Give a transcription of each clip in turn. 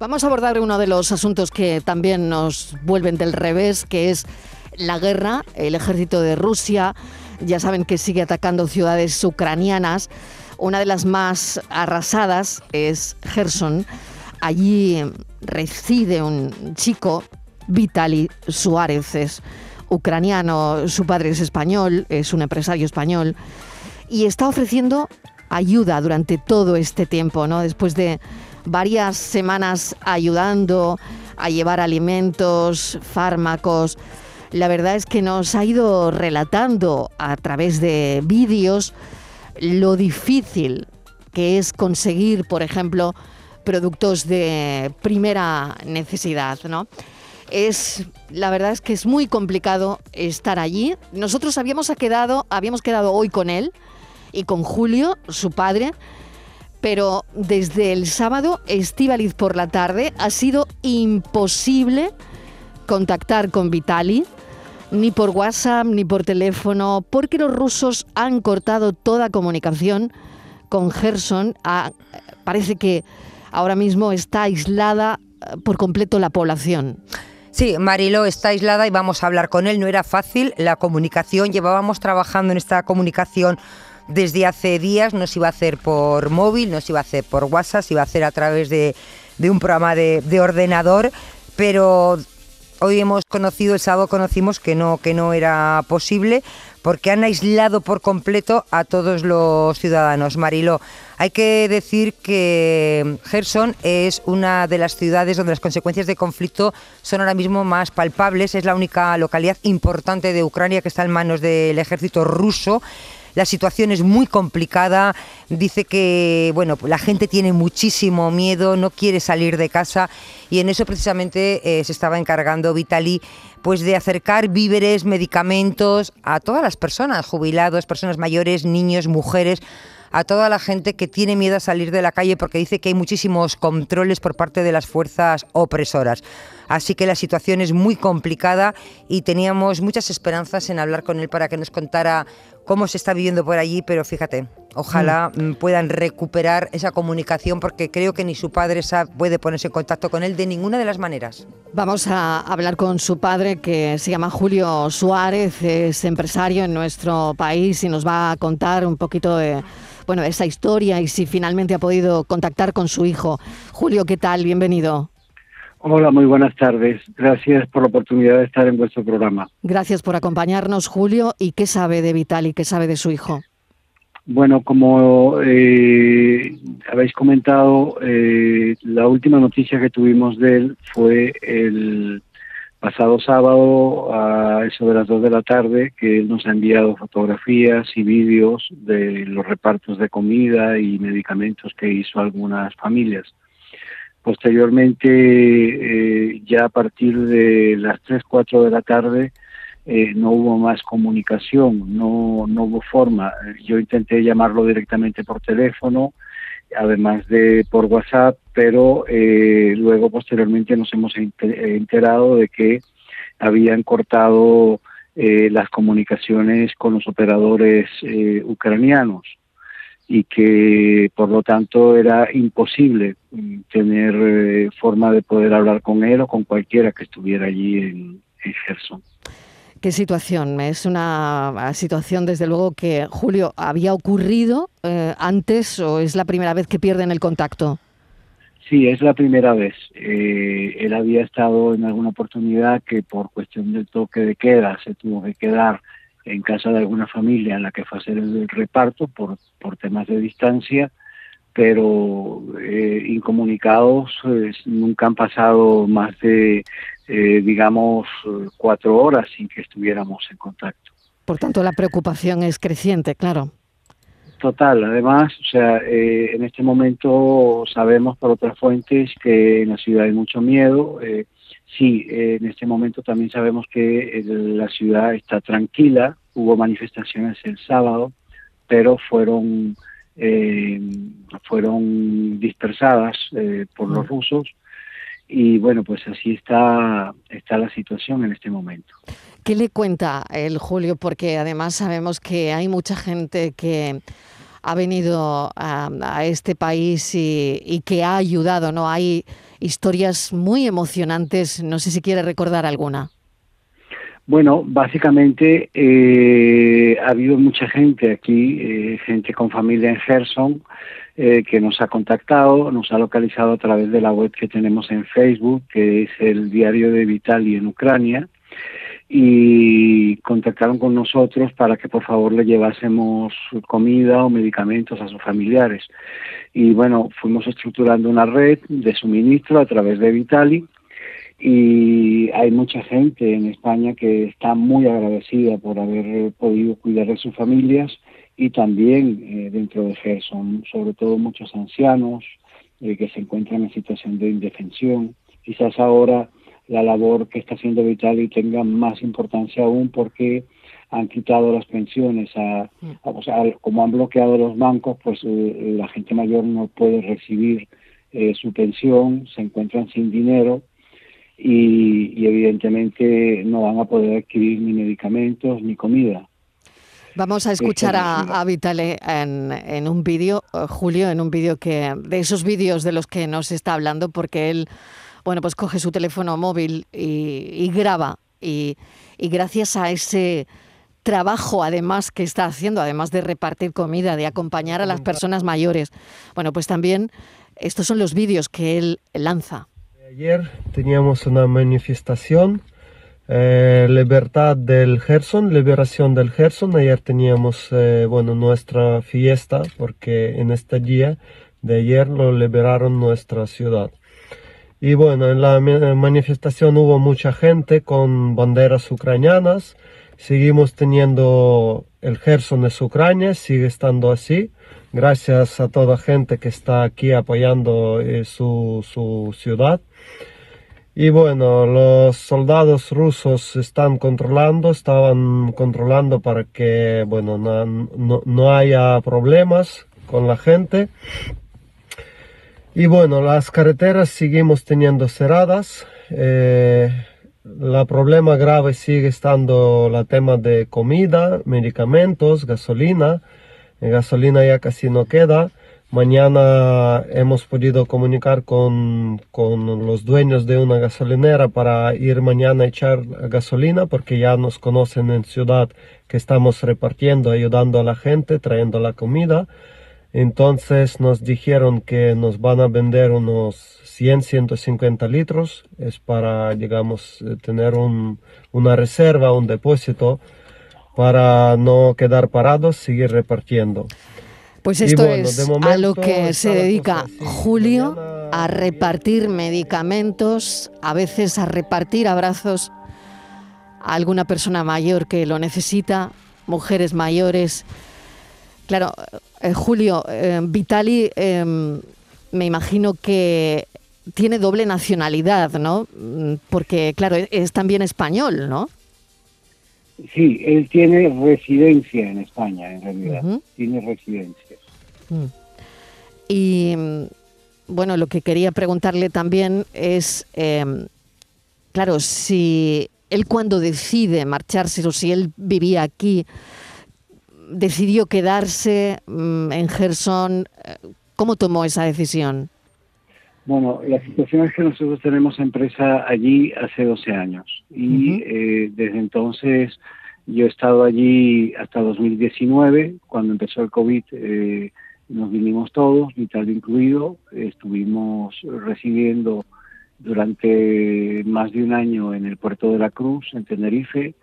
Vamos a abordar uno de los asuntos que también nos vuelven del revés, que es la guerra. El ejército de Rusia, ya saben que sigue atacando ciudades ucranianas. Una de las más arrasadas es Gerson. Allí reside un chico, Vitaly Suárez, es ucraniano, su padre es español, es un empresario español, y está ofreciendo ayuda durante todo este tiempo, ¿no? Después de varias semanas ayudando a llevar alimentos, fármacos. La verdad es que nos ha ido relatando a través de vídeos lo difícil que es conseguir, por ejemplo, productos de primera necesidad, ¿no? Es, la verdad es que es muy complicado estar allí. Nosotros habíamos quedado, habíamos quedado hoy con él y con Julio, su padre, pero desde el sábado, Estíbaliz por la tarde, ha sido imposible contactar con Vitali, ni por WhatsApp, ni por teléfono, porque los rusos han cortado toda comunicación con Gerson. Ah, parece que ahora mismo está aislada eh, por completo la población. Sí, Marilo está aislada y vamos a hablar con él. No era fácil la comunicación. Llevábamos trabajando en esta comunicación desde hace días. No se iba a hacer por móvil, no se iba a hacer por WhatsApp, se iba a hacer a través de, un programa de, de ordenador. Pero hoy hemos conocido, el sábado conocimos que no, que no era posible porque han aislado por completo a todos los ciudadanos. Marilo, hay que decir que Gerson es una de las ciudades donde las consecuencias de conflicto son ahora mismo más palpables. Es la única localidad importante de Ucrania que está en manos del ejército ruso. La situación es muy complicada. Dice que bueno, la gente tiene muchísimo miedo, no quiere salir de casa y en eso precisamente eh, se estaba encargando Vitali pues de acercar víveres, medicamentos a todas las personas, jubilados, personas mayores, niños, mujeres a toda la gente que tiene miedo a salir de la calle porque dice que hay muchísimos controles por parte de las fuerzas opresoras. Así que la situación es muy complicada y teníamos muchas esperanzas en hablar con él para que nos contara cómo se está viviendo por allí, pero fíjate, ojalá mm. Mm, puedan recuperar esa comunicación porque creo que ni su padre puede ponerse en contacto con él de ninguna de las maneras. Vamos a hablar con su padre que se llama Julio Suárez, es empresario en nuestro país y nos va a contar un poquito de bueno, esa historia y si finalmente ha podido contactar con su hijo. Julio, ¿qué tal? Bienvenido. Hola, muy buenas tardes. Gracias por la oportunidad de estar en vuestro programa. Gracias por acompañarnos, Julio. ¿Y qué sabe de Vitali? ¿Qué sabe de su hijo? Bueno, como eh, habéis comentado, eh, la última noticia que tuvimos de él fue el pasado sábado a eso de las dos de la tarde, que él nos ha enviado fotografías y vídeos de los repartos de comida y medicamentos que hizo algunas familias. Posteriormente, eh, ya a partir de las 3, 4 de la tarde, eh, no hubo más comunicación, no, no hubo forma. Yo intenté llamarlo directamente por teléfono, además de por WhatsApp, pero eh, luego posteriormente nos hemos enterado de que habían cortado las comunicaciones con los operadores ucranianos y que por lo tanto era imposible mm, tener eh, forma de poder hablar con él o con cualquiera que estuviera allí en, en Gerson. ¿Qué situación? Es una situación, desde luego, que, Julio, ¿había ocurrido eh, antes o es la primera vez que pierden el contacto? Sí, es la primera vez. Eh, él había estado en alguna oportunidad que por cuestión del toque de queda se tuvo que quedar en casa de alguna familia en la que fue a hacer el reparto por, por temas de distancia, pero eh, incomunicados eh, nunca han pasado más de, eh, digamos, cuatro horas sin que estuviéramos en contacto. Por tanto, la preocupación es creciente, claro. Total, además, o sea, en este momento sabemos por otras fuentes que en la ciudad hay mucho miedo. sí, en este momento también sabemos que la ciudad está tranquila, hubo manifestaciones el sábado, pero fueron, eh, fueron dispersadas eh, por los rusos y bueno, pues así está, está la situación en este momento. ¿Qué le cuenta el Julio? Porque además sabemos que hay mucha gente que ha venido a, este país y, y, que ha ayudado, ¿no? Hay historias muy emocionantes. No sé si quiere recordar alguna. Bueno, básicamente eh, ha habido mucha gente aquí, eh, gente con familia en Gerson, eh, que nos ha contactado, nos ha localizado a través de la web que tenemos en Facebook, que es el diario de Vitali en Ucrania, y contactaron con nosotros para que por favor le llevásemos comida o medicamentos a sus familiares. Y bueno, fuimos estructurando una red de suministro a través de Vitali y hay mucha gente en España que está muy agradecida por haber podido cuidar de sus familias y también eh, dentro de Gerson, sobre todo muchos ancianos eh, que se encuentran en situación de indefensión. Quizás ahora la labor que está haciendo Vitali tenga más importancia aún porque han quitado las pensiones, a, o sea, como han bloqueado los bancos, pues eh, la gente mayor no puede recibir su pensión, se encuentran sin dinero y, evidentemente no van a poder adquirir ni medicamentos ni comida. Vamos a escuchar a, Vitale en, un vídeo, eh, Julio, en un vídeo que de esos vídeos de los que nos está hablando, porque él, bueno, pues coge su teléfono móvil y, graba y, y, gracias a ese trabajo además que está haciendo, además de repartir comida, de acompañar a las personas mayores, bueno, pues también estos son los vídeos que él lanza. Ayer teníamos una manifestación, eh, libertad del Gerson, liberación del Gerson. Ayer teníamos, eh, bueno, nuestra fiesta porque en este día de ayer lo liberaron nuestra ciudad. Y bueno, en la manifestación hubo mucha gente con banderas ucranianas. Seguimos teniendo el Gerson es Ucrania, sigue estando así. Gracias a toda gente que está aquí apoyando eh, su, su ciudad. Y bueno, los soldados rusos están controlando, estaban controlando para que, bueno, no, no, haya problemas con la gente. Y bueno, las carreteras seguimos teniendo cerradas. Eh, el problema grave sigue estando el tema de comida, medicamentos, gasolina. Gasolina ya casi no queda. Mañana hemos podido comunicar con, con, los dueños de una gasolinera para ir mañana a echar gasolina porque ya nos conocen en ciudad que estamos repartiendo, ayudando a la gente, trayendo la comida. Entonces nos dijeron que nos van a vender unos 100, 150 litros. Es para, digamos, tener un, una reserva, un depósito para no quedar parados, seguir repartiendo. Pues esto es a lo que se dedica Julio, a repartir medicamentos, a veces a repartir abrazos a alguna persona mayor que lo necesita, mujeres mayores. Claro, eh, Julio, eh, Vitali, em, me imagino que tiene doble nacionalidad, ¿no? Mm, porque, claro, es también español, ¿no? Sí, él tiene residencia en España, en realidad. Tiene residencia. Mm. Y mm, bueno, lo que quería preguntarle también es, em, claro, si él cuando decide marcharse o si él vivía aquí, decidió quedarse mm, en Gerson, eh, ¿cómo tomó esa decisión? Bueno, la situación es que nosotros tenemos empresa allí hace 12 años y eh, desde entonces yo he estado allí hasta 2019, cuando empezó el COVID eh, nos vinimos todos, Vital incluido, estuvimos residiendo durante más de un año en el puerto de la Cruz, en Tenerife.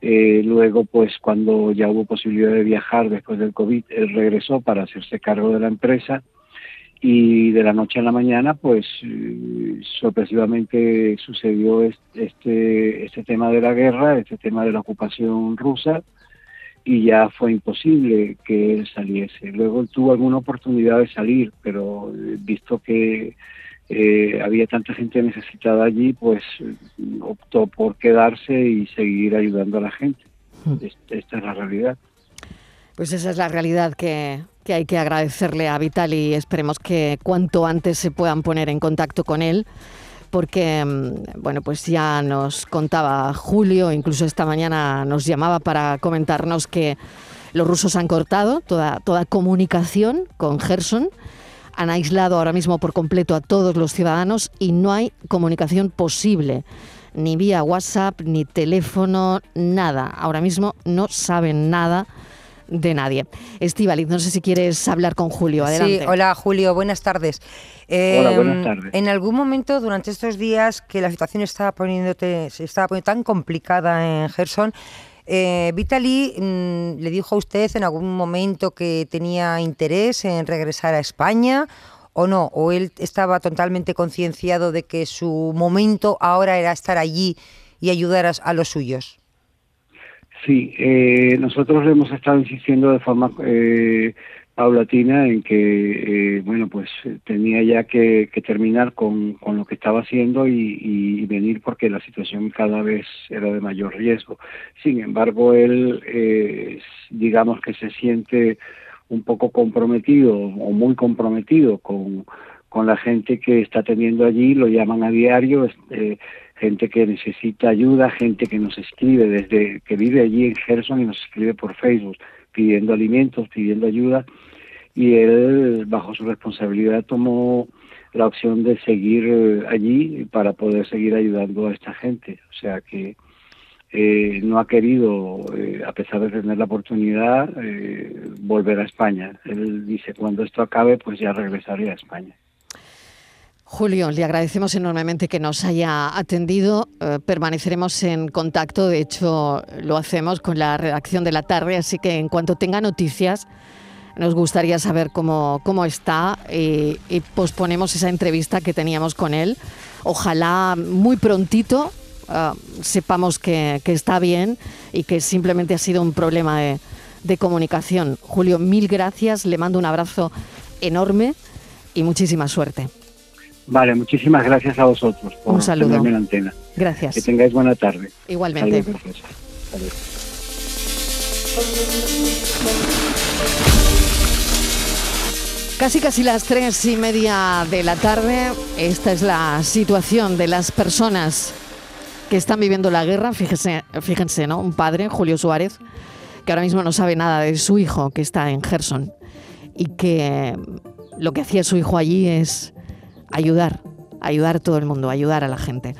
Eh, luego, pues cuando ya hubo posibilidad de viajar después del COVID, él regresó para hacerse cargo de la empresa y de la noche a la mañana pues eh, sorpresivamente sucedió este, este tema de la guerra, este tema de la ocupación rusa y ya fue imposible que él saliese. Luego él tuvo alguna oportunidad de salir, pero eh, visto que eh, había tanta gente necesitada allí, pues optó por quedarse y seguir ayudando a la gente. Hmm. Esta es la realidad. Pues esa es la realidad que, hay que agradecerle a Vital y esperemos que cuanto antes se puedan poner en contacto con él porque, mm, bueno, pues ya nos contaba Julio, incluso esta mañana nos llamaba para comentarnos que los rusos han cortado toda, toda comunicación con Gerson. Han aislado ahora mismo por completo a todos los ciudadanos y no hay comunicación posible, ni vía WhatsApp, ni teléfono, nada. Ahora mismo no saben nada de nadie. Estivaliz, no sé si quieres hablar con Julio. Adelante. Sí, hola Julio, buenas tardes. hola, buenas em, tardes. En algún momento durante estos días que la situación estaba poniéndote, se estaba poniendo tan complicada en Gerson, eh, Vitali mm, le dijo a usted en algún momento que tenía interés en regresar a España o no, o él estaba totalmente concienciado de que su momento ahora era estar allí y ayudar a los suyos. Sí, eh, nosotros hemos estado insistiendo de forma eh, paulatina en que, eh, bueno, pues tenía ya que, terminar con, con, lo que estaba haciendo y, venir porque la situación cada vez era de mayor riesgo. Sin embargo, él, digamos que se siente un poco comprometido o muy comprometido con, con la gente que está teniendo allí, lo llaman a diario, este, gente que necesita ayuda, gente que nos escribe desde que vive allí en Gerson y nos escribe por Facebook pidiendo alimentos, pidiendo ayuda y él bajo su responsabilidad tomó la opción de seguir eh, allí para poder seguir ayudando a esta gente. O sea que eh, no ha querido, eh, a pesar de tener la oportunidad, volver a España. Él dice, cuando esto acabe, pues ya regresaré a España. Julio, le agradecemos enormemente que nos haya atendido. Eh, permaneceremos en contacto, de hecho lo hacemos con la redacción de la tarde, así que en cuanto tenga noticias nos gustaría saber cómo, cómo está y, posponemos esa entrevista que teníamos con él. Ojalá muy prontito eh, sepamos que, está bien y que simplemente ha sido un problema de, de comunicación. Julio, mil gracias, le mando un abrazo enorme y muchísima suerte. Vale, muchísimas gracias a vosotros por Un saludo. tenerme en antena. Gracias. Que tengáis buena tarde. Igualmente. Casi casi las tres y media de la tarde. Esta es la situación de las personas que están viviendo la guerra. Fíjense, fíjense, ¿no? Un padre, Julio Suárez, que ahora mismo no sabe nada de su hijo que está en Gerson y que lo que hacía su hijo allí es ayudar, ayudar todo el mundo, ayudar a la gente.